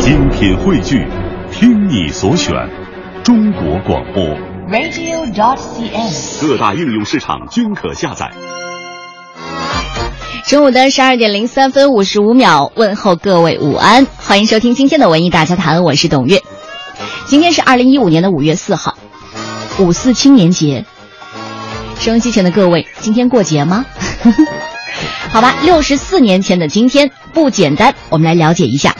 精品汇聚，听你所选，中国广播。radio.dot.cn，。各大应用市场均可下载。中午的十二点零三分五十五秒，问候各位午安，欢迎收听今天的文艺大家谈，我是董月。今天是二零一五年的五月四号，五四青年节。收音机前的各位，今天过节吗？好吧，六十四年前的今天不简单，我们来了解一下。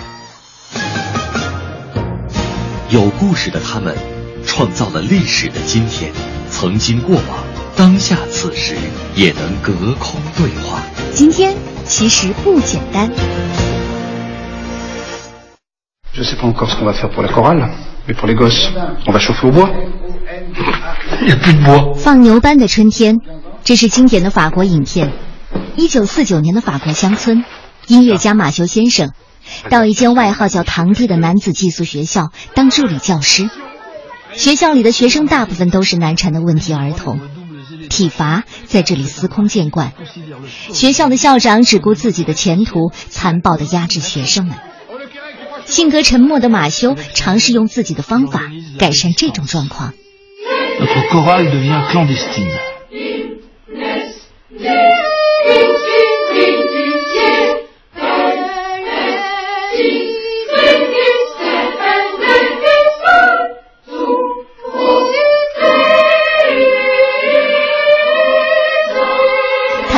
有故事的他们，创造了历史的今天，曾经过往，当下此时也能隔空对话。今天其实不简单。Je sais pas encore ce qu'on va faire pour la chorale, mais pour les gosses, on va chauffer au bois. Il n'y a plus de bois. 放牛班的春天，这是经典的法国影片。一九四九年的法国乡村，音乐家马修先生到一间外号叫“堂弟”的男子寄宿学校当助理教师。学校里的学生大部分都是难缠的问题儿童，体罚在这里司空见惯。学校的校长只顾自己的前途，残暴地压制学生们。性格沉默的马修尝试用自己的方法改善这种状况。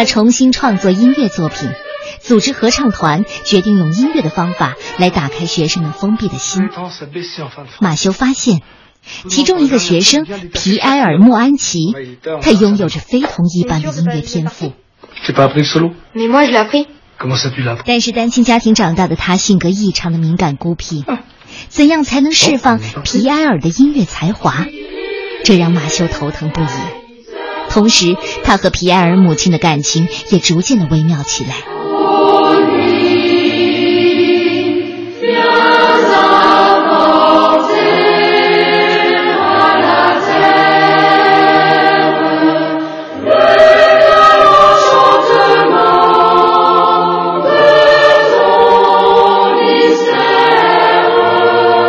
他重新创作音乐作品，组织合唱团，决定用音乐的方法来打开学生们封闭的心。马修发现，其中一个学生皮埃尔·莫安奇，他拥有着非同一般的音乐天赋。但是单亲家庭长大的他性格异常的敏感孤僻，怎样才能释放皮埃尔的音乐才华？这让马修头疼不已。同时，他和皮埃尔母亲的感情也逐渐的微妙起来。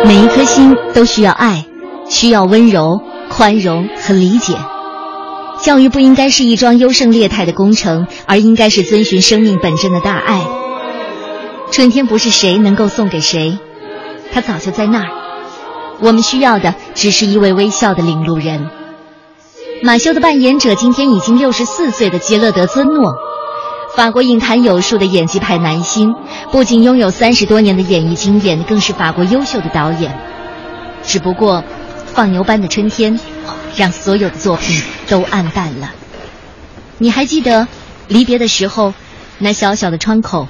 每一颗心都需要爱，需要温柔、宽容和理解。教育不应该是一桩优胜劣汰的工程，而应该是遵循生命本真的大爱。春天不是谁能够送给谁，它早就在那儿。我们需要的只是一位微笑的领路人。马修的扮演者今天已经六十四岁的杰勒德·尊诺，法国影坛有数的演技派男星，不仅拥有三十多年的演艺经验，更是法国优秀的导演。只不过，放牛班的春天，让所有的作品都暗淡了。你还记得离别的时候，那小小的窗口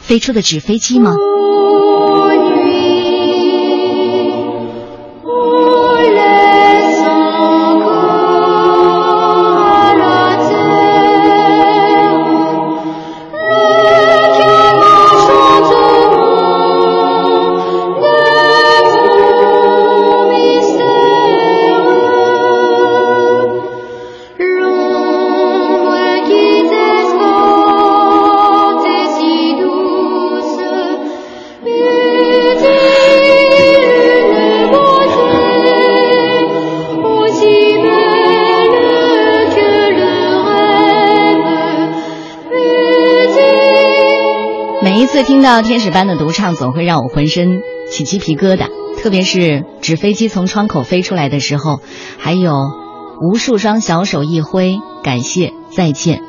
飞出的纸飞机吗？听到天使般的独唱，总会让我浑身起鸡皮疙瘩。特别是纸飞机从窗口飞出来的时候，还有无数双小手一挥，感谢再见。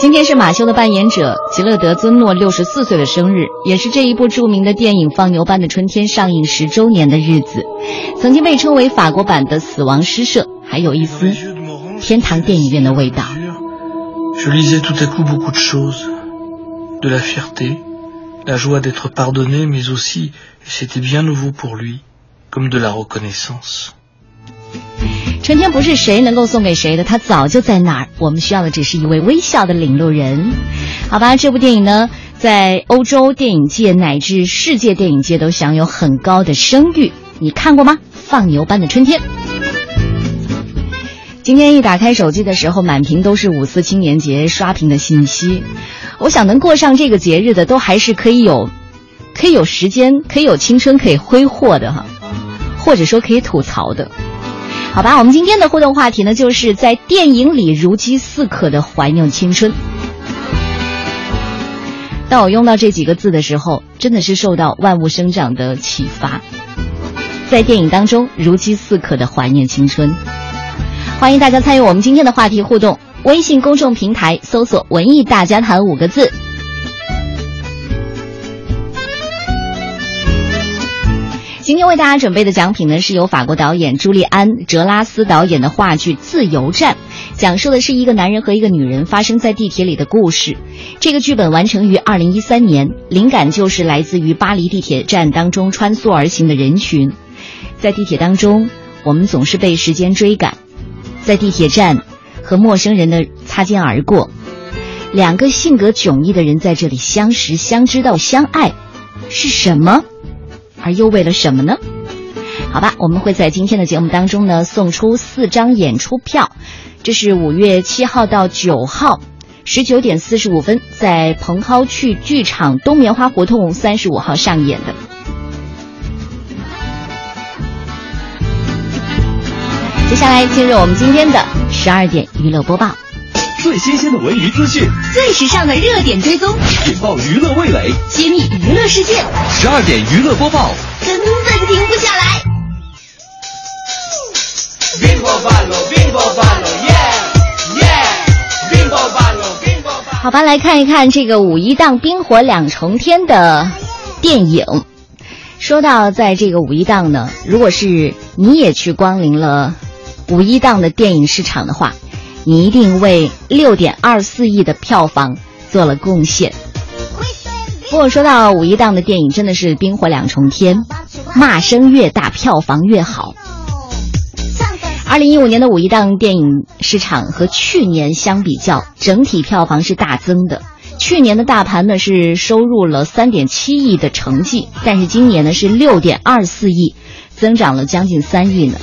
今天是马修的扮演者吉勒德·尊诺六十四岁的生日，也是这一部著名的电影《放牛班的春天》上映十周年的日子。曾经被称为法国版的《死亡诗社》，还有一丝天堂电影院的味道。春天不是谁能够送给谁的，它早就在那儿。我们需要的只是一位微笑的领路人。好吧，这部电影呢，在欧洲电影界乃至世界电影界都享有很高的声誉。你看过吗？放牛班的春天。今天一打开手机的时候，满屏都是五四青年节刷屏的信息。我想能过上这个节日的，都还是可以有，可以有时间，可以有青春可以挥霍的哈，或者说可以吐槽的。好吧，我们今天的互动话题呢，就是在电影里如饥似渴的怀念青春。当我用到这几个字的时候，真的是受到万物生长的启发，在电影当中如饥似渴的怀念青春。欢迎大家参与我们今天的话题互动，微信公众平台搜索“文艺大家谈”五个字。今天为大家准备的奖品呢，是由法国导演朱利安·哲拉斯导演的话剧《自由站》，讲述的是一个男人和一个女人发生在地铁里的故事。这个剧本完成于二零一三年，灵感就是来自于巴黎地铁站当中穿梭而行的人群。在地铁当中，我们总是被时间追赶，在地铁站和陌生人的擦肩而过，两个性格迥异的人在这里相识、相知到相爱，是什么？而又为了什么呢？好吧，我们会在今天的节目当中呢送出四张演出票，这是五月七号到九号，十九点四十五分在蓬蒿去剧场冬棉花胡同三十五号上演的。接下来进入我们今天的十二点娱乐播报，最新鲜的文娱资讯，最时尚的热点追踪，引爆娱乐味蕾，揭秘娱乐世界，十二点娱乐播报。根本停不下来。好吧，来看一看这个五一档冰火两重天的电影。说到在这个五一档呢，如果是你也去光临了五一档的电影市场的话，你一定为六点二四亿的票房做了贡献。不过说到五一档的电影，真的是冰火两重天，骂声越大，票房越好。二零一五年的五一档电影市场和去年相比较，整体票房是大增的。去年的大盘呢是收入了三点七亿的成绩，但是今年呢是六点二四亿，增长了将近三亿呢。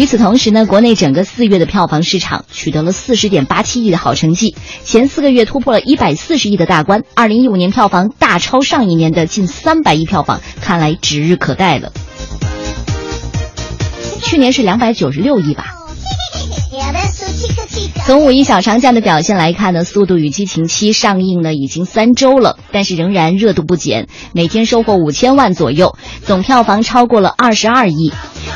与此同时呢，国内整个四月的票房市场取得了四十点八七亿的好成绩，前四个月突破了一百四十亿的大关。二零一五年票房大超上一年的近三百亿票房，看来指日可待了。去年是两百九十六亿吧。从五一小长假的表现来看呢，《速度与激情七》上映呢已经三周了，但是仍然热度不减，每天收获五千万左右，总票房超过了二十二亿。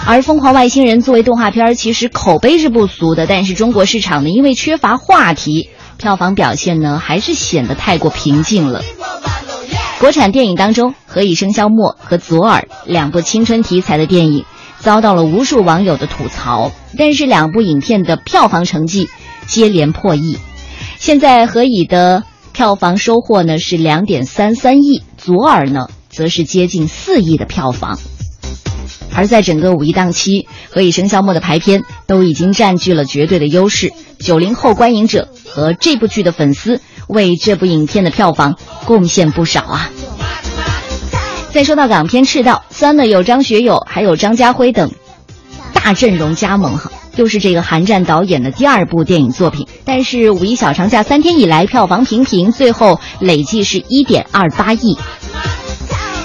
而《疯狂外星人》作为动画片，其实口碑是不俗的，但是中国市场呢，因为缺乏话题，票房表现呢还是显得太过平静了。国产电影当中，《何以笙箫默》和《左耳》两部青春题材的电影。遭到了无数网友的吐槽，但是两部影片的票房成绩接连破亿。现在何以的票房收获呢是两点三三亿，左耳呢则是接近四亿的票房。而在整个五一档期，何以笙箫默的排片都已经占据了绝对的优势。九零后观影者和这部剧的粉丝为这部影片的票房贡献不少啊。再说到港片《赤道》，虽然呢有张学友，还有张家辉等大阵容加盟哈，又是这个韩战导演的第二部电影作品，但是五一小长假三天以来票房平平，最后累计是一点二八亿。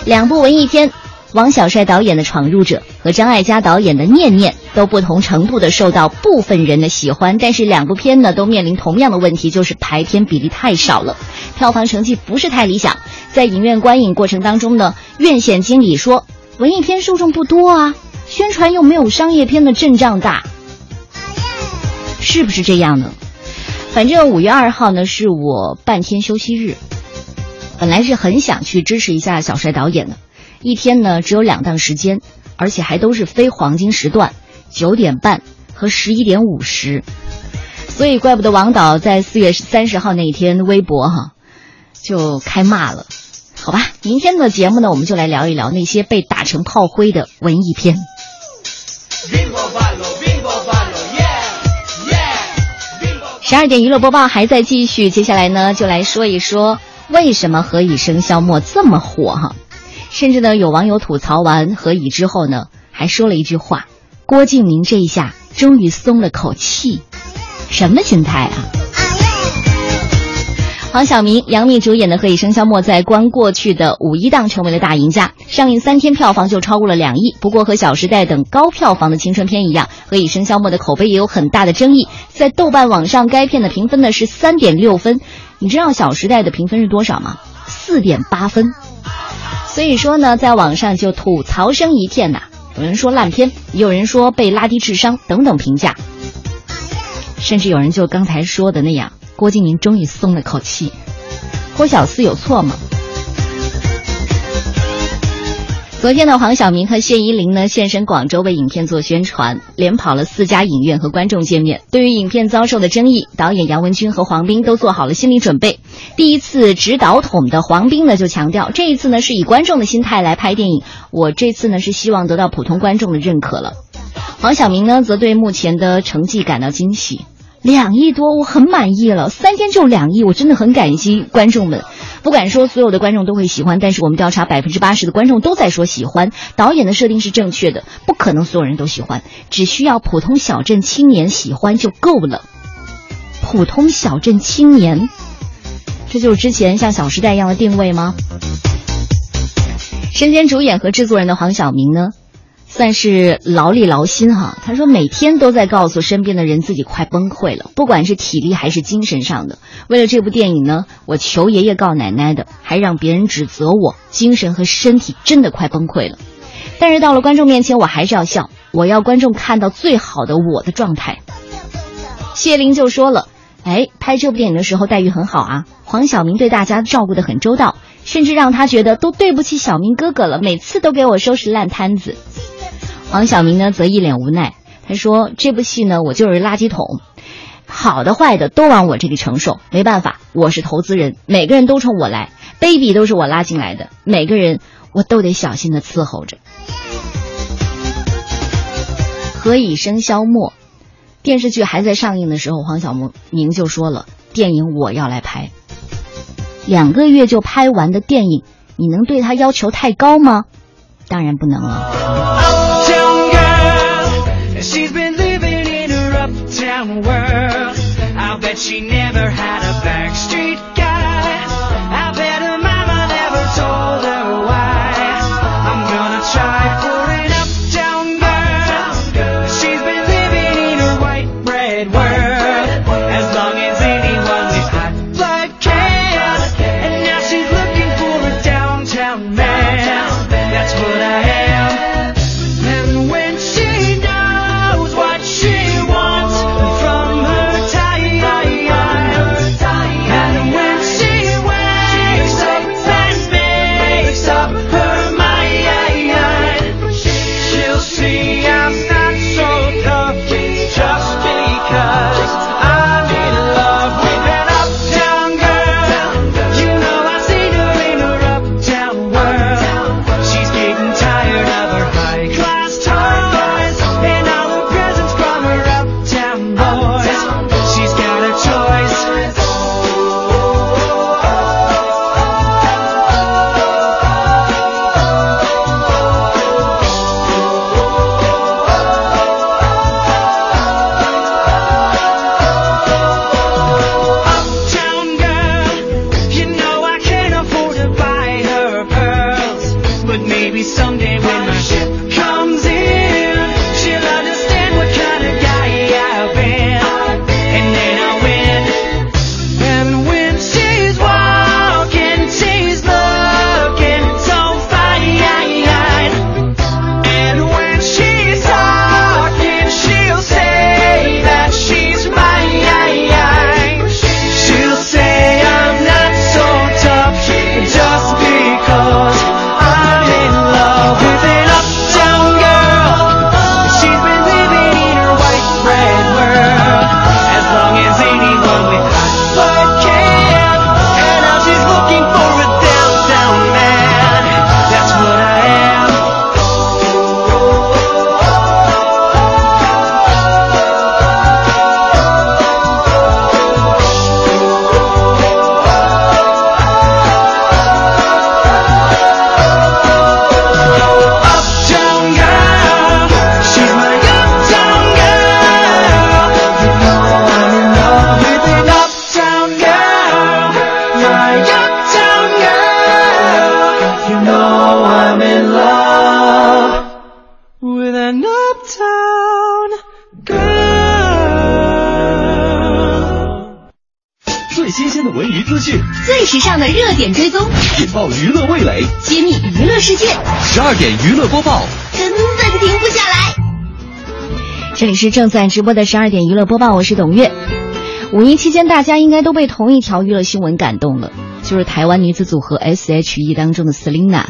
两部文艺片，王小帅导演的《闯入者》和张艾嘉导演的《念念》都不同程度的受到部分人的喜欢，但是两部片呢都面临同样的问题，就是排片比例太少了，票房成绩不是太理想。在影院观影过程当中呢，院线经理说，文艺片受众不多啊，宣传又没有商业片的阵仗大，是不是这样呢？反正五月二号呢是我半天休息日，本来是很想去支持一下小帅导演的，一天呢只有两档时间，而且还都是非黄金时段，九点半和十一点五十，所以怪不得王导在四月三十号那一天微博哈就开骂了。好吧，明天的节目呢，我们就来聊一聊那些被打成炮灰的文艺片。十二点娱乐播报还在继续，接下来呢，就来说一说为什么《何以笙箫默》这么火哈。甚至呢，有网友吐槽完《何以》之后呢，还说了一句话：“郭敬明这一下终于松了口气。”什么心态啊？黄晓明、杨幂主演的《何以笙箫默》在关过去的五一档成为了大赢家，上映三天票房就超过了两亿。不过和《小时代》等高票房的青春片一样，《何以笙箫默》的口碑也有很大的争议。在豆瓣网上，该片的评分呢是三点六分。你知道《小时代》的评分是多少吗？四点八分。所以说呢，在网上就吐槽声一片呐。有人说烂片，也有人说被拉低智商等等评价，甚至有人就刚才说的那样。郭敬明终于松了口气，郭小四有错吗？昨天呢，黄晓明和谢依霖呢现身广州为影片做宣传，连跑了四家影院和观众见面。对于影片遭受的争议，导演杨文军和黄斌都做好了心理准备。第一次执导筒的黄斌呢就强调，这一次呢是以观众的心态来拍电影，我这次呢是希望得到普通观众的认可了。黄晓明呢则对目前的成绩感到惊喜。两亿多，我很满意了。三天就两亿，我真的很感激观众们。不敢说所有的观众都会喜欢，但是我们调查，百分之八十的观众都在说喜欢。导演的设定是正确的，不可能所有人都喜欢，只需要普通小镇青年喜欢就够了。普通小镇青年，这就是之前像《小时代》一样的定位吗？身兼主演和制作人的黄晓明呢？算是劳力劳心哈，他说每天都在告诉身边的人自己快崩溃了，不管是体力还是精神上的。为了这部电影呢，我求爷爷告奶奶的，还让别人指责我，精神和身体真的快崩溃了。但是到了观众面前，我还是要笑，我要观众看到最好的我的状态。谢玲就说了，哎，拍这部电影的时候待遇很好啊，黄晓明对大家照顾的很周到，甚至让他觉得都对不起小明哥哥了，每次都给我收拾烂摊子。王晓明呢，则一脸无奈。他说：“这部戏呢，我就是垃圾桶，好的坏的都往我这里承受。没办法，我是投资人，每个人都冲我来，baby 都是我拉进来的，每个人我都得小心的伺候着。”何以笙箫默电视剧还在上映的时候，黄晓明就说了：“电影我要来拍，两个月就拍完的电影，你能对他要求太高吗？当然不能了。” She never had a backstreet 最时尚的热点追踪，引爆娱乐味蕾，揭秘娱乐世界。十二点娱乐播报，根本停不下来。这里是正在直播的十二点娱乐播报，我是董月。五一期间，大家应该都被同一条娱乐新闻感动了，就是台湾女子组合 S.H.E 当中的 Selina，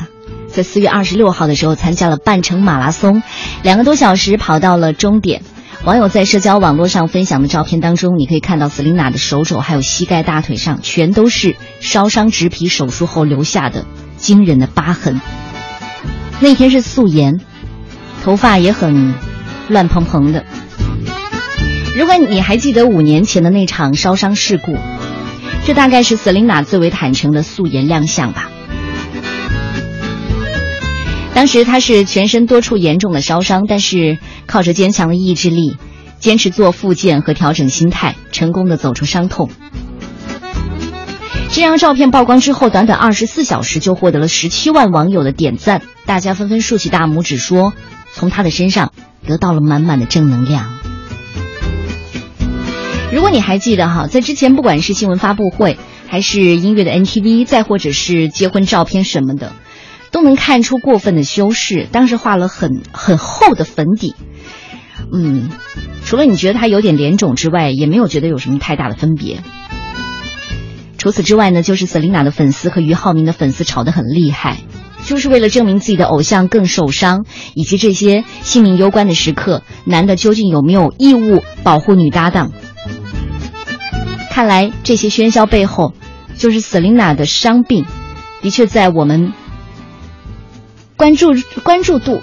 在四月二十六号的时候参加了半程马拉松，两个多小时跑到了终点。网友在社交网络上分享的照片当中，你可以看到 Selina 的手肘还有膝盖、大腿上全都是烧伤植皮手术后留下的惊人的疤痕。那天是素颜，头发也很乱蓬蓬的。如果你还记得五年前的那场烧伤事故，这大概是 Selina 最为坦诚的素颜亮相吧。当时她是全身多处严重的烧伤，但是靠着坚强的意志力，坚持做复健和调整心态，成功的走出伤痛。这张照片曝光之后，短短二十四小时就获得了十七万网友的点赞，大家纷纷竖起大拇指，说从她的身上得到了满满的正能量。如果你还记得哈，在之前不管是新闻发布会，还是音乐的 NTV，再或者是结婚照片什么的。都能看出过分的修饰，当时画了很很厚的粉底，嗯，除了你觉得他有点脸肿之外，也没有觉得有什么太大的分别。除此之外呢，就是 Selina 的粉丝和俞灏明的粉丝吵得很厉害，就是为了证明自己的偶像更受伤，以及这些性命攸关的时刻，男的究竟有没有义务保护女搭档？看来这些喧嚣背后，就是 Selina 的伤病，的确在我们。关注关注度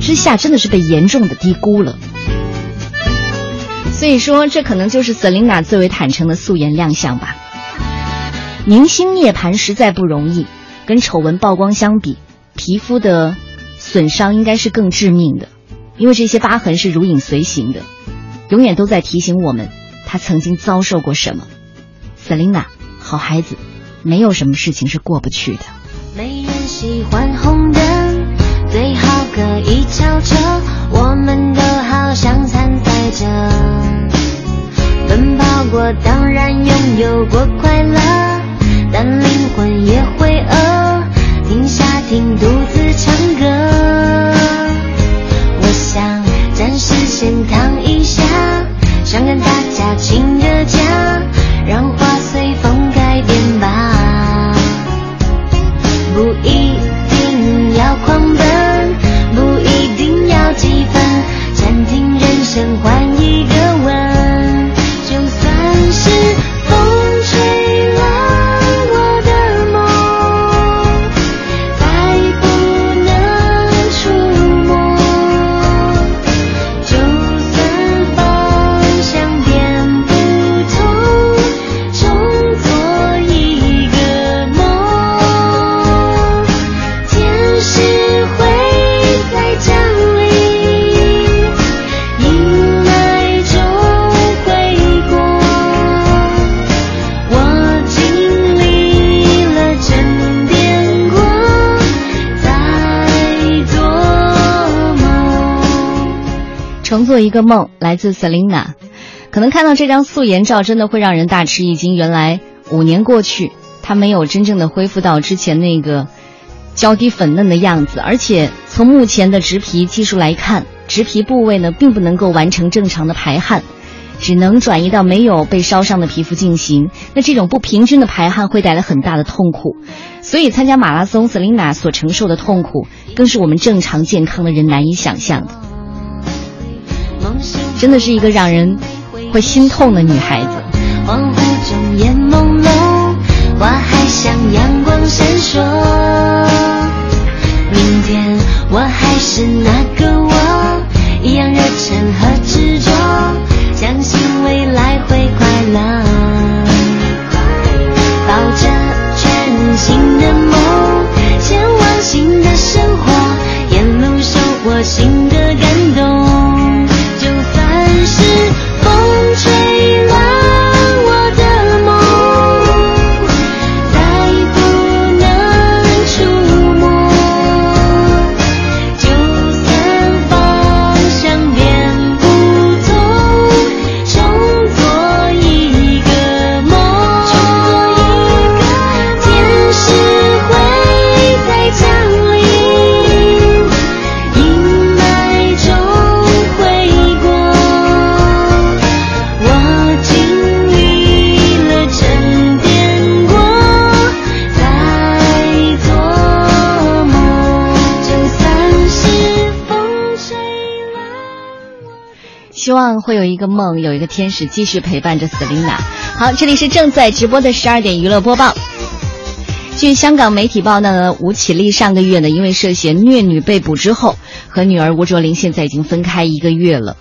之下，真的是被严重的低估了。所以说，这可能就是 Selina 最为坦诚的素颜亮相吧。明星涅槃实在不容易，跟丑闻曝光相比，皮肤的损伤应该是更致命的，因为这些疤痕是如影随形的，永远都在提醒我们她曾经遭受过什么。Selina，好孩子，没有什么事情是过不去的。没人喜欢红灯，最好可以超车。我们都好像参赛者，奔跑过，当然拥有过快乐，但灵魂也会饿。停下，听独自唱歌。我想暂时先躺一下，想跟大一个梦，来自 Selina。可能看到这张素颜照，真的会让人大吃一惊。原来五年过去，她没有真正的恢复到之前那个娇滴粉嫩的样子。而且从目前的植皮技术来看，植皮部位呢并不能够完成正常的排汗，只能转移到没有被烧伤的皮肤进行。那这种不平均的排汗会带来很大的痛苦，所以参加马拉松，Selina 所承受的痛苦，更是我们正常健康的人难以想象的。真的是一个让人会心痛的女孩子。恍惚中眼朦胧，花还像阳光闪烁。明天我还是那个我，一样热忱和执着，相信未来会快乐。抱着全新的梦，前往新的生活，沿路收获新个梦，有一个天使继续陪伴着 Selina。好，这里是正在直播的十二点娱乐播报。据香港媒体报道呢，吴绮莉上个月呢因为涉嫌虐女被捕之后，和女儿吴卓林现在已经分开一个月了。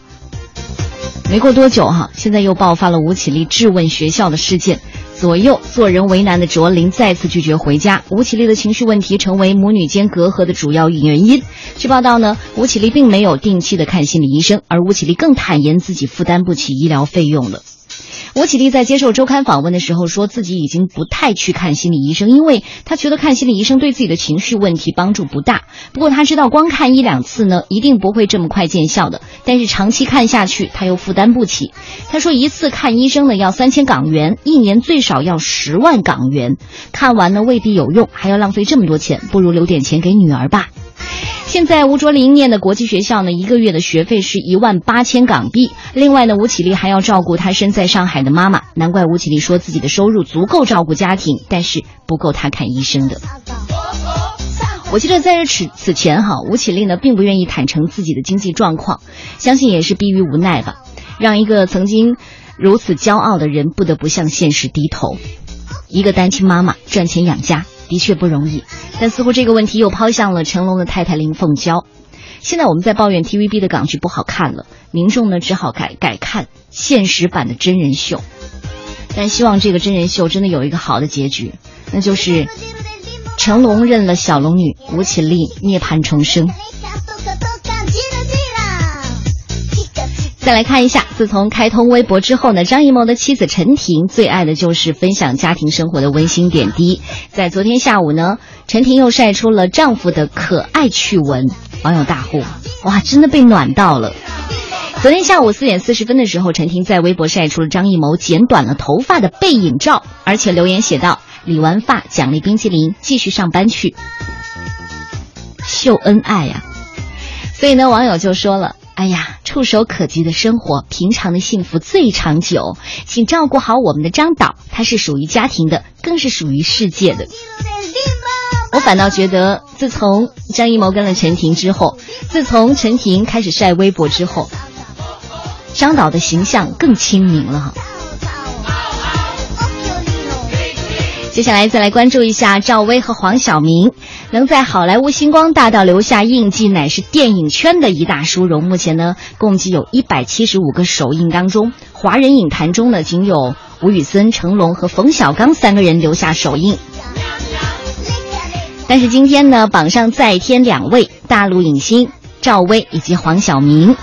没过多久哈，现在又爆发了吴绮莉质问学校的事件。左右做人为难的卓林再次拒绝回家，吴绮莉的情绪问题成为母女间隔阂的主要原因。据报道呢，吴绮莉并没有定期的看心理医生，而吴绮莉更坦言自己负担不起医疗费用了。吴绮莉在接受周刊访问的时候说，自己已经不太去看心理医生，因为她觉得看心理医生对自己的情绪问题帮助不大。不过她知道，光看一两次呢，一定不会这么快见效的。但是长期看下去，她又负担不起。她说，一次看医生呢要三千港元，一年最少要十万港元，看完呢未必有用，还要浪费这么多钱，不如留点钱给女儿吧。现在吴卓林念的国际学校呢，一个月的学费是一万八千港币。另外呢，吴绮莉还要照顾她身在上海的妈妈，难怪吴绮莉说自己的收入足够照顾家庭，但是不够她看医生的。我记得在这此此前哈，吴绮莉呢并不愿意坦诚自己的经济状况，相信也是逼于无奈吧，让一个曾经如此骄傲的人不得不向现实低头。一个单亲妈妈赚钱养家。的确不容易，但似乎这个问题又抛向了成龙的太太林凤娇。现在我们在抱怨 TVB 的港剧不好看了，民众呢只好改改看现实版的真人秀。但希望这个真人秀真的有一个好的结局，那就是成龙认了小龙女，吴绮莉涅槃重生。再来看一下，自从开通微博之后呢，张艺谋的妻子陈婷最爱的就是分享家庭生活的温馨点滴。在昨天下午呢，陈婷又晒出了丈夫的可爱趣闻，网友大呼：“哇，真的被暖到了！”昨天下午四点四十分的时候，陈婷在微博晒出了张艺谋剪短了头发的背影照，而且留言写道：“理完发奖励冰淇淋，继续上班去。”秀恩爱呀！所以呢，网友就说了。哎呀，触手可及的生活，平常的幸福最长久。请照顾好我们的张导，他是属于家庭的，更是属于世界的。我反倒觉得，自从张艺谋跟了陈婷之后，自从陈婷开始晒微博之后，张导的形象更亲民了接下来再来关注一下赵薇和黄晓明，能在好莱坞星光大道留下印记，乃是电影圈的一大殊荣。目前呢，共计有一百七十五个首映当中，华人影坛中呢，仅有吴宇森、成龙和冯小刚三个人留下首映。但是今天呢，榜上再添两位大陆影星赵薇以及黄晓明。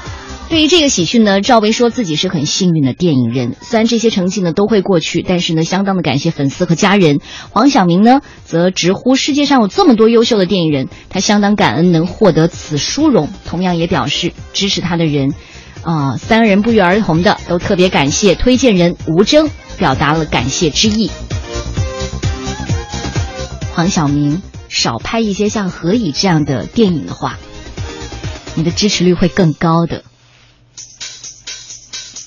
对于这个喜讯呢，赵薇说自己是很幸运的电影人。虽然这些成绩呢都会过去，但是呢，相当的感谢粉丝和家人。黄晓明呢，则直呼世界上有这么多优秀的电影人，他相当感恩能获得此殊荣。同样也表示支持他的人，啊，三人不约而同的都特别感谢推荐人吴峥，表达了感谢之意。黄晓明少拍一些像《何以》这样的电影的话，你的支持率会更高的。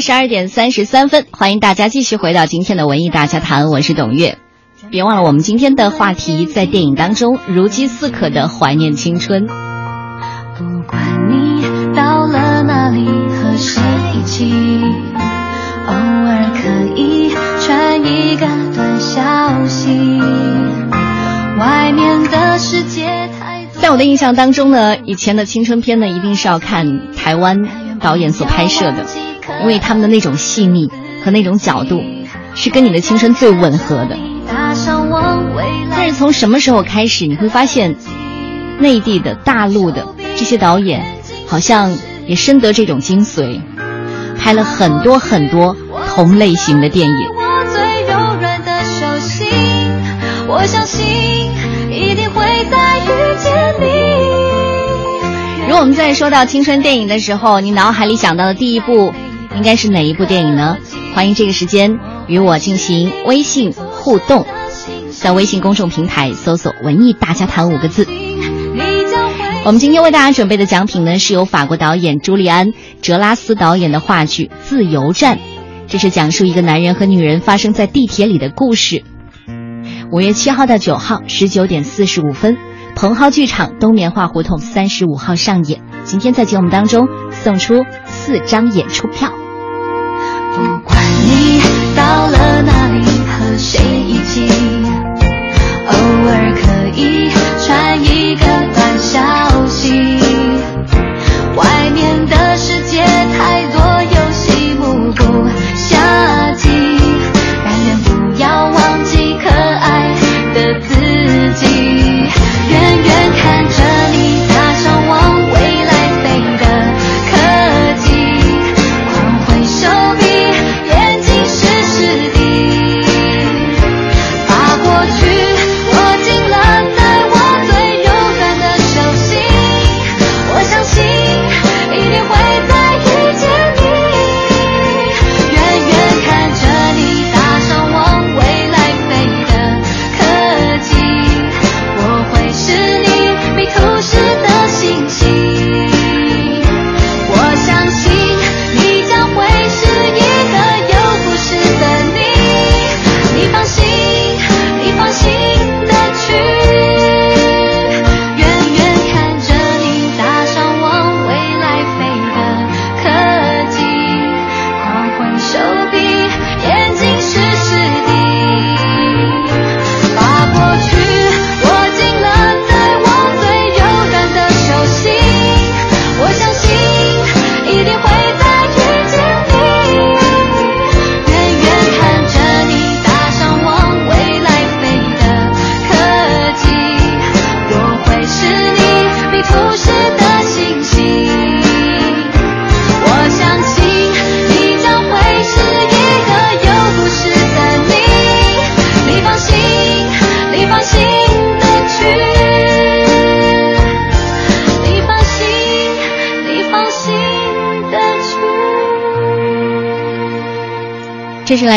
的十二点三十三分，欢迎大家继续回到今天的文艺大家谈，我是董月。别忘了，我们今天的话题在电影当中如饥似渴的怀念青春。不管你到了哪里和谁一起，偶尔可以传一个短消息。外面的世界太多。在我的印象当中呢，以前的青春片呢，一定是要看台湾导演所拍摄的。因为他们的那种细腻和那种角度，是跟你的青春最吻合的。但是从什么时候开始，你会发现，内地的、大陆的这些导演，好像也深得这种精髓，拍了很多很多同类型的电影。我相信一定会再遇见你。如果我们在说到青春电影的时候，你脑海里想到的第一部应该是哪一部电影呢？欢迎这个时间与我进行微信互动，在微信公众平台搜索“文艺大家谈”五个字。我们今天为大家准备的奖品呢，是由法国导演朱利安·哲拉斯导演的话剧《自由站》，这是讲述一个男人和女人发生在地铁里的故事。五月七号到九号，十九点四十五分，蓬蒿剧场东棉花胡同三十五号上演。今天在节目当中送出四张演出票。不管你到了哪里和谁一起，偶尔可以传一个短消息。外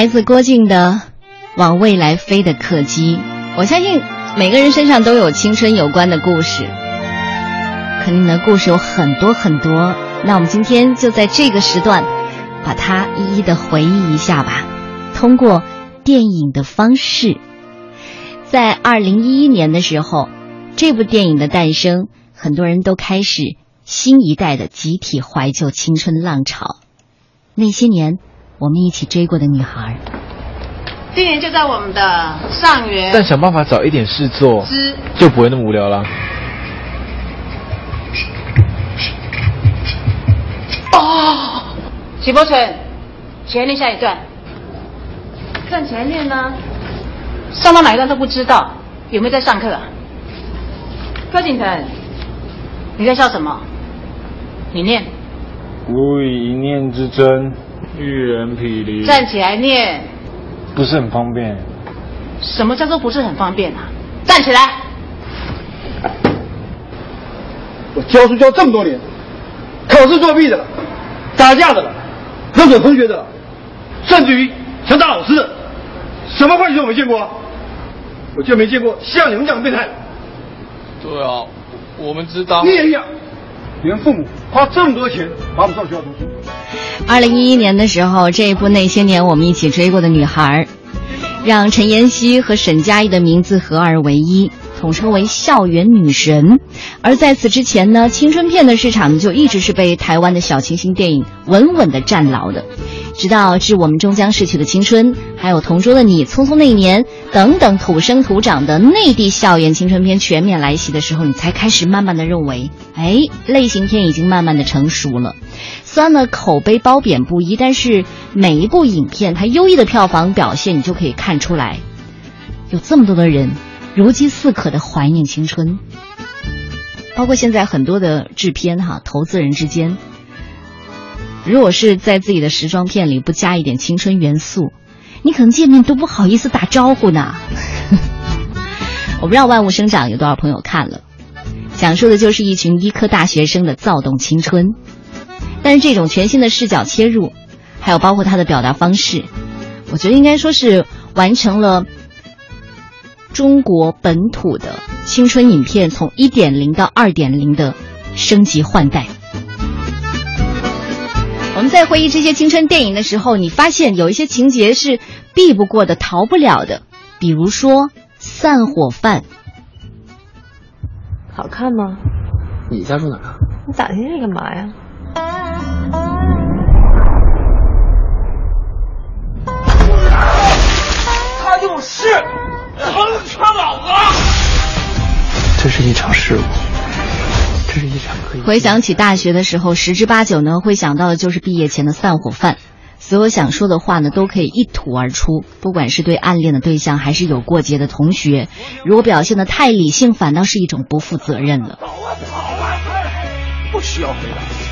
来自郭靖的《往未来飞的客机》。我相信每个人身上都有青春有关的故事，肯定的故事有很多很多。那我们今天就在这个时段，把它一一的回忆一下吧。通过电影的方式，在二零一一年的时候，这部电影的诞生，很多人都开始新一代的集体怀旧青春浪潮。那些年，我们一起追过的女孩。今年就在我们的上元但想办法找一点事做，就不会那么无聊了。哦，许伯纯，起来念下一段。站起来念呢，上到哪一段都不知道，有没有在上课啊？柯景腾，你在笑什么？你念，吾以一念之真，育人匹离。站起来念。不是很方便。什么叫做不是很方便啊？站起来。我教书教这么多年，考试作弊的了，打架的了，惹损同学的了，甚至于想打老师的，什么坏事我没见过啊！我就没见过像你们这样的变态。对啊，我们知道。你也一样，你们父母花这么多钱把我们送学校读书。二零一一年的时候，这一部《那些年我们一起追过的女孩》，让陈妍希和沈佳宜的名字合二为一，统称为校园女神。而在此之前呢，青春片的市场就一直是被台湾的小清新电影稳稳的占牢的。直到《致我们终将逝去的青春》，还有《同桌的你》《匆匆那一年》等等土生土长的内地校园青春片全面来袭的时候，你才开始慢慢的认为，哎，类型片已经慢慢的成熟了。虽然呢口碑褒贬不一，但是每一部影片它优异的票房表现，你就可以看出来，有这么多的人如饥似渴的怀念青春。包括现在很多的制片哈，投资人之间，如果是在自己的时装片里不加一点青春元素，你可能见面都不好意思打招呼呢。我不知道《万物生长》有多少朋友看了，讲述的就是一群医科大学生的躁动青春。但是这种全新的视角切入，还有包括他的表达方式，我觉得应该说是完成了中国本土的青春影片从一点零到二点零的升级换代。我们在回忆这些青春电影的时候，你发现有一些情节是避不过的、逃不了的，比如说《散伙饭》。好看吗？你家住哪儿啊？你打听这干嘛呀？他就是横车老子。这是一场事故，这是一场可以回想起大学的时候，十之八九呢会想到的就是毕业前的散伙饭，所有想说的话呢都可以一吐而出，不管是对暗恋的对象，还是有过节的同学，如果表现的太理性，反倒是一种不负责任了。走啊走啊不需要回答。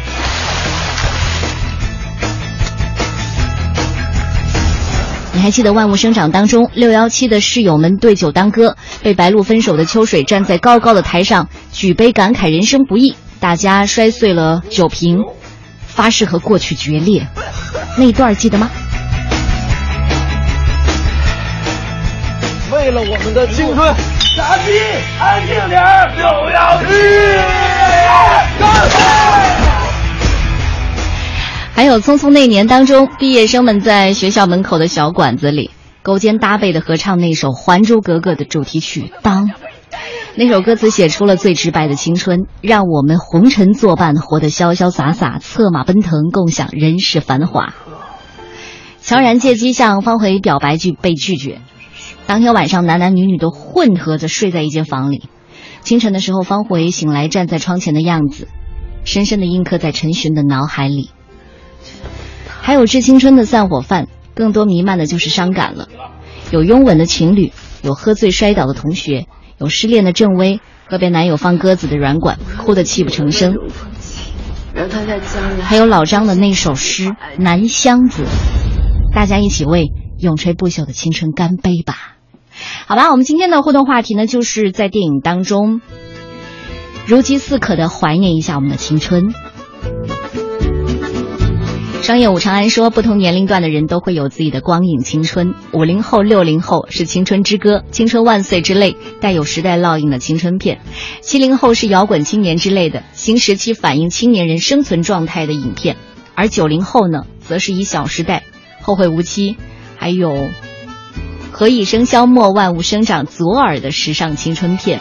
还记得《万物生长》当中六幺七的室友们对酒当歌，被白鹿分手的秋水站在高高的台上举杯感慨人生不易，大家摔碎了酒瓶，发誓和过去决裂，那一段记得吗？为了我们的青春，傻逼，安静点六幺七，干杯！还有《匆匆那年》当中，毕业生们在学校门口的小馆子里勾肩搭背的合唱那首《还珠格格》的主题曲《当》。那首歌词写出了最直白的青春，让我们红尘作伴，活得潇潇洒洒，策马奔腾，共享人世繁华。乔然借机向方茴表白拒被拒绝，当天晚上男男女女都混合着睡在一间房里。清晨的时候，方茴醒来，站在窗前的样子，深深的印刻在陈寻的脑海里。还有致青春的散伙饭，更多弥漫的就是伤感了。有拥吻的情侣，有喝醉摔倒的同学，有失恋的郑薇和被男友放鸽子的软管，哭得泣不成声。还有老张的那首诗《南乡子》，大家一起为永垂不朽的青春干杯吧！好吧，我们今天的互动话题呢，就是在电影当中如饥似渴的怀念一下我们的青春。商业五长安说，不同年龄段的人都会有自己的光影青春。五零后、六零后是青春之歌、青春万岁之类带有时代烙印的青春片；七零后是摇滚青年之类的新时期反映青年人生存状态的影片；而九零后呢，则是以《小时代》《后会无期》还有《何以笙箫默万物生长》左耳的时尚青春片。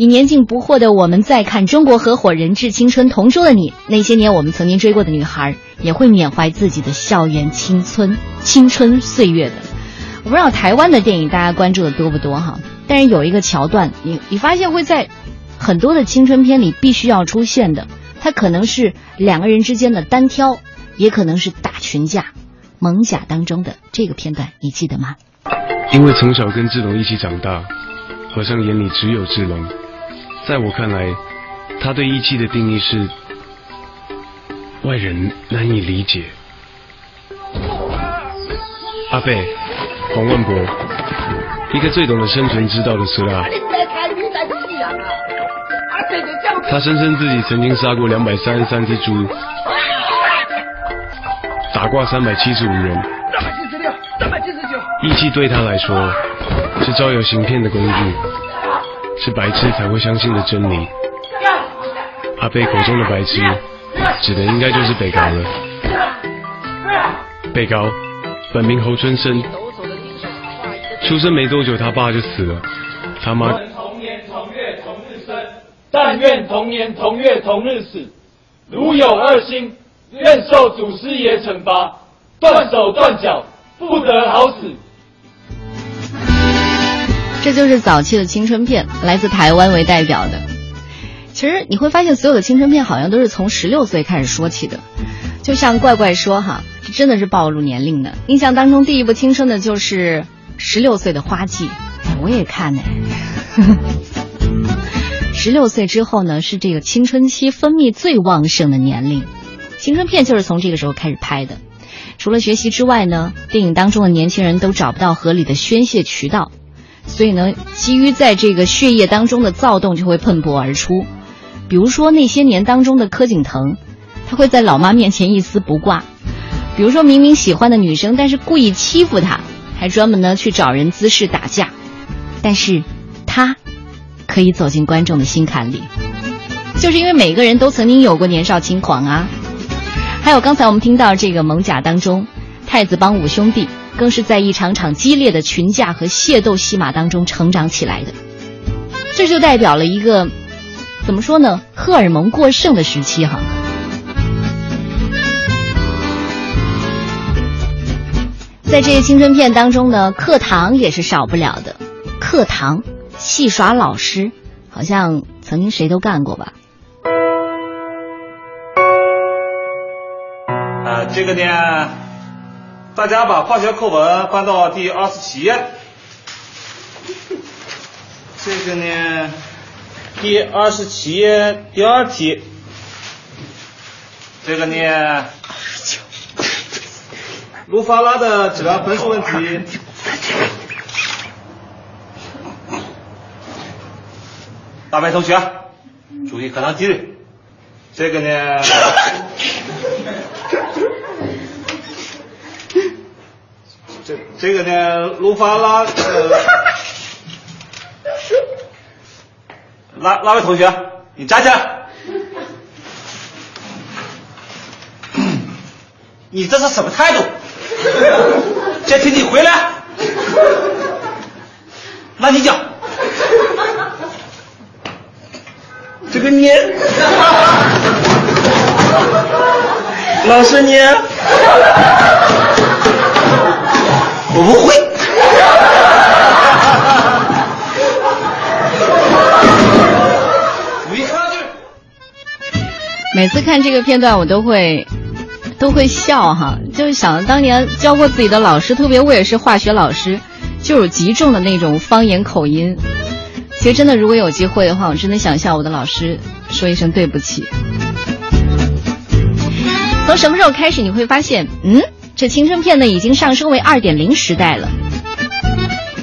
以年近不惑的我们再看《中国合伙人致青春同桌的你》，那些年我们曾经追过的女孩，也会缅怀自己的校园青春、青春岁月的。我不知道台湾的电影大家关注的多不多哈，但是有一个桥段，你你发现会在很多的青春片里必须要出现的，它可能是两个人之间的单挑，也可能是打群架。蒙甲当中的这个片段，你记得吗？因为从小跟志龙一起长大，和尚眼里只有志龙。在我看来，他对义气的定义是外人难以理解。阿贝，黄万博，一个最懂得生存之道的苏拉。他声称自己曾经杀过两百三十三只猪，打挂三百七十五人。义气对他来说是招摇行骗的工具。是白痴才会相信的真理。阿贝口中的白痴，指的应该就是北高了。北高，本名侯春生，出生没多久他爸就死了，他妈。同年同月同日生，但愿同年同月同日死。如有二心，愿受祖师爷惩罚，断手断脚，不得好死。这就是早期的青春片，来自台湾为代表的。其实你会发现，所有的青春片好像都是从十六岁开始说起的。就像怪怪说哈，这真的是暴露年龄的。印象当中，第一部青春的就是十六岁的花季，我也看呢。十六岁之后呢，是这个青春期分泌最旺盛的年龄，青春片就是从这个时候开始拍的。除了学习之外呢，电影当中的年轻人都找不到合理的宣泄渠道。所以呢，基于在这个血液当中的躁动就会喷薄而出。比如说那些年当中的柯景腾，他会在老妈面前一丝不挂；比如说明明喜欢的女生，但是故意欺负他，还专门呢去找人滋事打架。但是，他可以走进观众的心坎里，就是因为每个人都曾经有过年少轻狂啊。还有刚才我们听到这个《蒙甲》当中，太子帮五兄弟。更是在一场场激烈的群架和械斗戏码当中成长起来的，这就代表了一个怎么说呢？荷尔蒙过剩的时期哈。在这些青春片当中呢，课堂也是少不了的。课堂戏耍老师，好像曾经谁都干过吧？啊，这个呢？大家把化学课文翻到第二十七页，这个呢，第二十七页第二题，这个呢，卢法拉的质量分数问题，大白同学，注意课堂纪律，这个呢。这个呢，卢法拉，呃，哪哪位同学，你站起来，你这是什么态度？监听你回来，那你讲，这个你，老师你。我不会。每次看这个片段，我都会都会笑哈，就是想当年教过自己的老师，特别我也是化学老师，就有极重的那种方言口音。其实真的，如果有机会的话，我真的想向我的老师说一声对不起。从什么时候开始，你会发现，嗯？这青春片呢，已经上升为二点零时代了。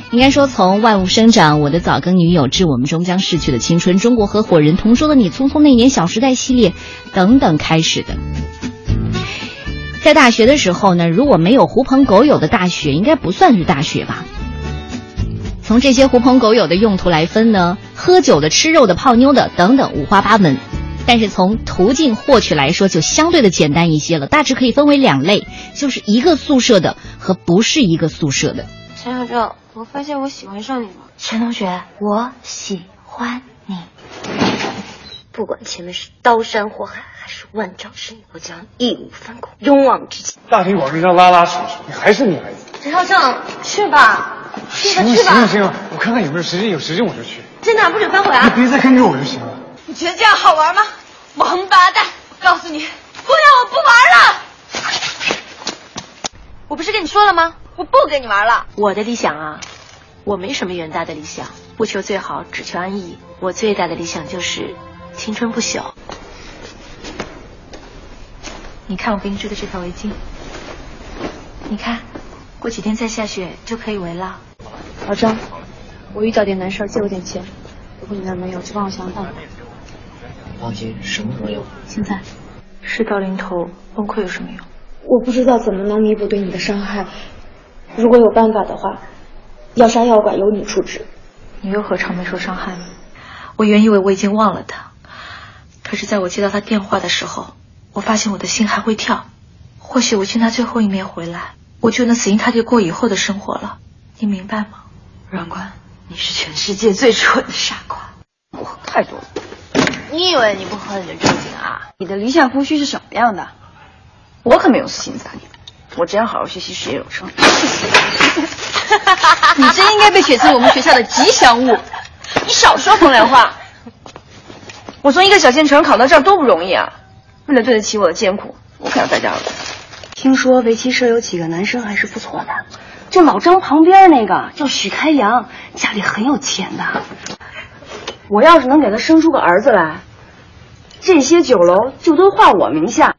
应该说，从万物生长、我的早更女友、致我们终将逝去的青春、中国合伙人、同桌的你、匆匆那年、小时代系列等等开始的。在大学的时候呢，如果没有狐朋狗友的大学，应该不算是大学吧？从这些狐朋狗友的用途来分呢，喝酒的、吃肉的、泡妞的等等，五花八门。但是从途径获取来说，就相对的简单一些了。大致可以分为两类，就是一个宿舍的和不是一个宿舍的。陈小正，我发现我喜欢上你了。陈同学，我喜欢你。不管前面是刀山火海还是万丈深渊，我将义无反顾，勇往直前。大庭广众上拉拉扯扯，你还是女孩子。陈少正，去吧，去吧，去吧。行了行了，我看看有没有时间，有时间我就去。真的不准反悔啊！你别再跟着我就行了。你觉得这样好玩吗？王八蛋！告诉你，姑娘，我不玩了。我不是跟你说了吗？我不跟你玩了。我的理想啊，我没什么远大的理想，不求最好，只求安逸。我最大的理想就是青春不朽。你看我给你织的这条围巾，你看，过几天再下雪就可以围了。老张，我遇到点难事，借我点钱。如果你那没有，就帮我想想办法。放心，什么都有。现在事到临头，崩溃有什么用？我不知道怎么能弥补对你的伤害。如果有办法的话，要杀要剐由你处置。你又何尝没受伤害呢？我原以为我已经忘了他，可是在我接到他电话的时候，我发现我的心还会跳。或许我见他最后一面回来，我就能死心塌地过以后的生活了。你明白吗？阮官，你是全世界最蠢的傻瓜。我太多了。你以为你不喝你就正经啊？你的理想夫婿是什么样的？我可没有私心杂念，我只要好好学习，事业有成。你真应该被选进我们学校的吉祥物。你少说风凉话。我从一个小县城考到这儿多不容易啊！为了对得起我的艰苦，我可要在这儿了。听说围棋社有几个男生还是不错的，就老张旁边那个叫许开阳，家里很有钱的。我要是能给他生出个儿子来，这些酒楼就都划我名下。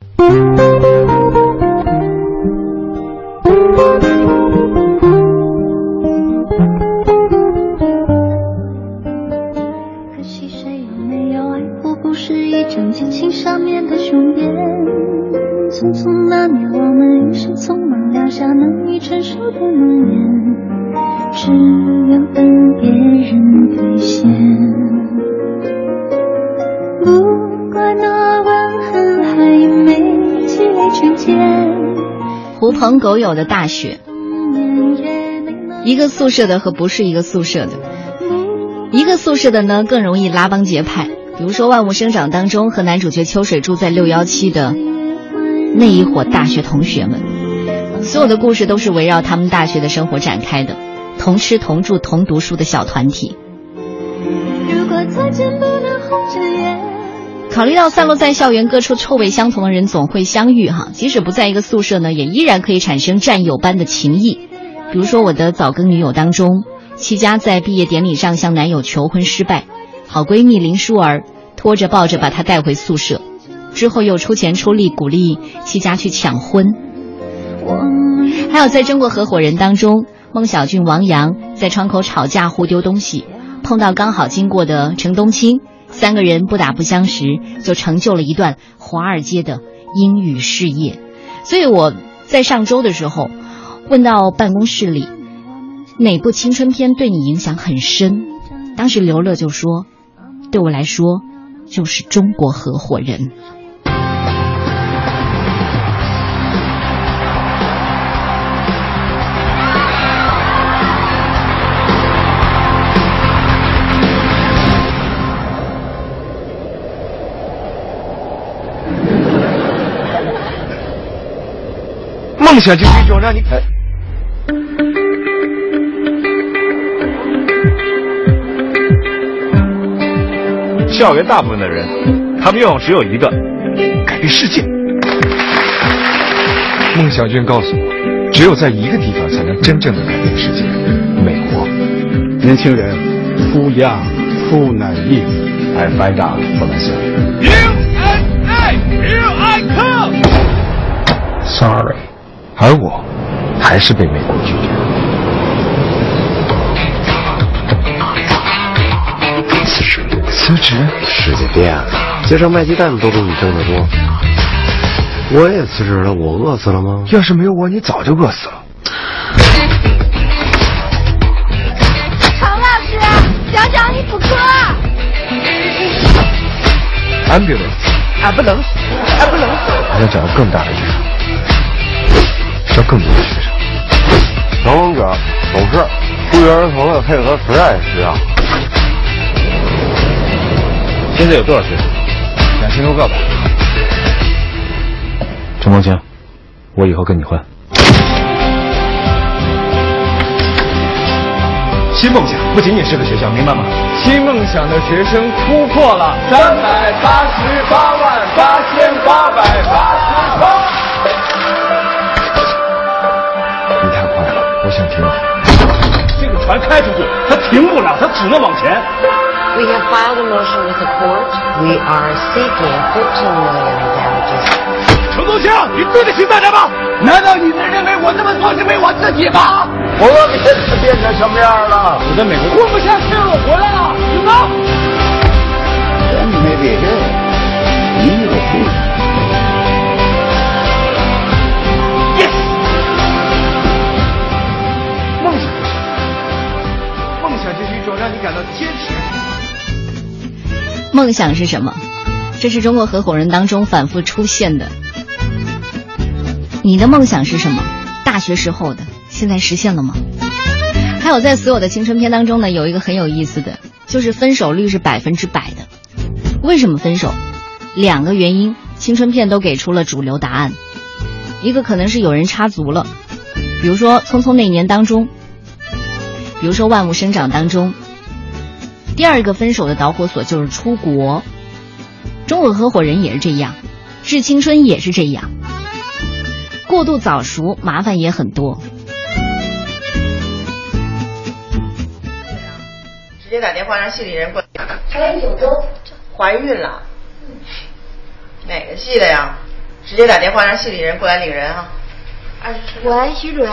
可惜谁有没有爱过，不是一张激情上面的雄辩。匆匆那年，我们一时匆忙撂下难以承受的诺言，只有等别人兑现。狐朋狗友的大学，一个宿舍的和不是一个宿舍的，一个宿舍的呢更容易拉帮结派。比如说《万物生长》当中和男主角秋水住在六幺七的那一伙大学同学们，所有的故事都是围绕他们大学的生活展开的，同吃同住同读书的小团体。如果再见不能红着眼。考虑到散落在校园各处臭味相同的人总会相遇哈，即使不在一个宿舍呢，也依然可以产生战友般的情谊。比如说我的早更女友当中，戚家在毕业典礼上向男友求婚失败，好闺蜜林淑儿拖着抱着把她带回宿舍，之后又出钱出力鼓励戚家去抢婚。还有在中国合伙人当中，孟小俊、王阳在窗口吵架互丢东西，碰到刚好经过的程冬青。三个人不打不相识，就成就了一段华尔街的英语事业。所以我在上周的时候问到办公室里哪部青春片对你影响很深，当时刘乐就说，对我来说就是《中国合伙人》。梦想就是一种让你看。校园大部分的人，他们愿望只有一个：改变世界。孟小娟告诉我，只有在一个地方才能真正的改变世界——美国。年轻人，too young, too naive. I find out for myself. USA, here I come. Sorry，而我还是被美国拒绝。辞职？辞职？世界变了，街上卖鸡蛋的都比你挣得多。我也辞职了，我饿死了吗？要是没有我，你早就饿死了。常老师，讲讲你补课。Ambulance，俺不能死，俺不能死。我要找个更大的更多的学生。小龙者走事，不约而同的配合实验实验。现在有多少学生？两千多个吧。陈梦清，我以后跟你混。新梦想不仅仅是个学校，明白吗？新梦想的学生突破了三百八十八万八千八百八十八。停。这个船开出去，它停不了，它只能往前。We have filed a motion with the court. We are seeking 14 million in damages. 程东兴，你对得起大家吗？难道你们认为我这么做是为我自己吗？我变变成什么样了？我在美国混不下去了，我回来了，你走。Then maybe here, you will be. 梦想是什么？这是中国合伙人当中反复出现的。你的梦想是什么？大学时候的，现在实现了吗？还有在所有的青春片当中呢，有一个很有意思的，就是分手率是百分之百的。为什么分手？两个原因，青春片都给出了主流答案。一个可能是有人插足了，比如说《匆匆那年》当中，比如说《万物生长》当中。第二个分手的导火索就是出国，中国合伙人也是这样，致青春也是这样，过度早熟麻烦也很多。直接打电话让系里人过来。怀孕九州，怀孕了？哪个系的呀？直接打电话让系里人过来领人啊！喂，徐主任，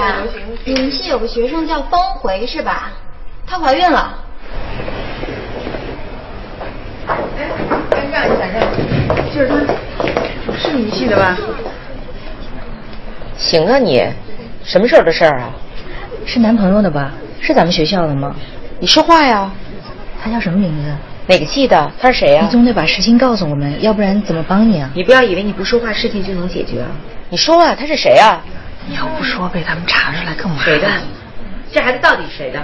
你们系有个学生叫方回是吧？她怀孕了。哎，就是他，是你们系的吧？行啊你，什么时候的事儿啊？是男朋友的吧？是咱们学校的吗？你说话呀！他叫什么名字？哪个系的？他是谁呀、你总得把实情告诉我们，要不然怎么帮你啊？你不要以为你不说话事情就能解决啊！你说啊，他是谁啊？你要不说被他们查出来更麻烦。谁的？这孩子到底是谁的？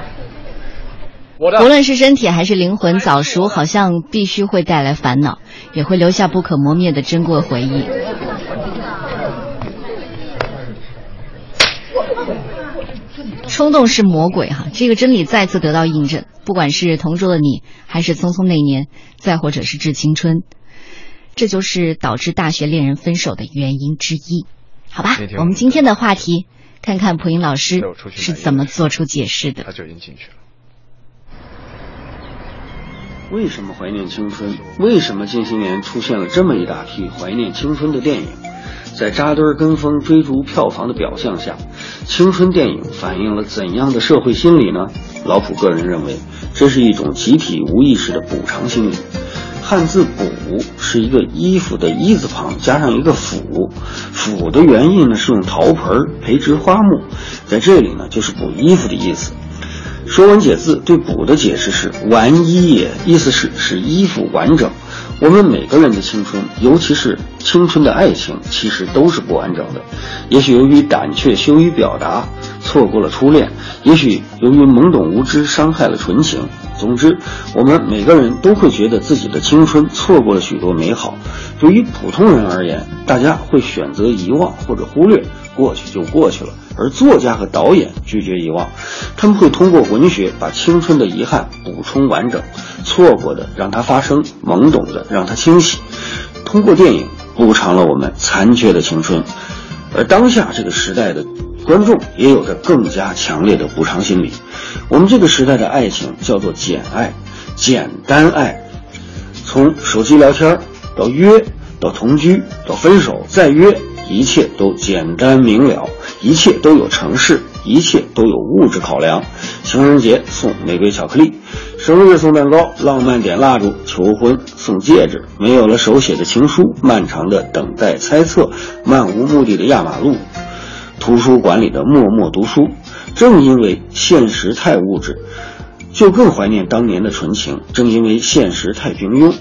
无论是身体还是灵魂，早熟好像必须会带来烦恼，也会留下不可磨灭的珍贵回忆。冲动是魔鬼哈，这个真理再次得到印证。不管是同桌的你，还是匆匆那年，再或者是致青春，这就是导致大学恋人分手的原因之一。好吧，我们今天的话题，看看蒲英老师是怎么做出解释的。他就已经进去了。为什么怀念青春？为什么近些年出现了这么一大批怀念青春的电影？在扎堆儿跟风追逐票房的表象下，青春电影反映了怎样的社会心理呢？老普个人认为，这是一种集体无意识的补偿心理。汉字“补”是一个衣服的“衣”字旁加上一个“斧”，斧的原意呢是用陶盆培植花木，在这里呢就是补衣服的意思。《说文解字》对“补”的解释是“完衣也”，意思是使衣服完整。我们每个人的青春，尤其是青春的爱情，其实都是不完整的。也许由于胆怯羞于表达，错过了初恋；也许由于懵懂无知，伤害了纯情。总之，我们每个人都会觉得自己的青春错过了许多美好。对于普通人而言，大家会选择遗忘或者忽略，过去就过去了。而作家和导演拒绝遗忘，他们会通过文学把青春的遗憾补充完整，错过的让它发生，懵懂的让它清晰。通过电影补偿了我们残缺的青春，而当下这个时代的观众也有着更加强烈的补偿心理。我们这个时代的爱情叫做简爱，简单爱，从手机聊天到约，到同居，到分手，再约，一切都简单明了。一切都有程式，一切都有物质考量。情人节送玫瑰巧克力，生日送蛋糕，浪漫点蜡烛，求婚送戒指。没有了手写的情书，漫长的等待猜测，漫无目的的压马路，图书馆里的默默读书。正因为现实太物质，就更怀念当年的纯情。正因为现实太平庸。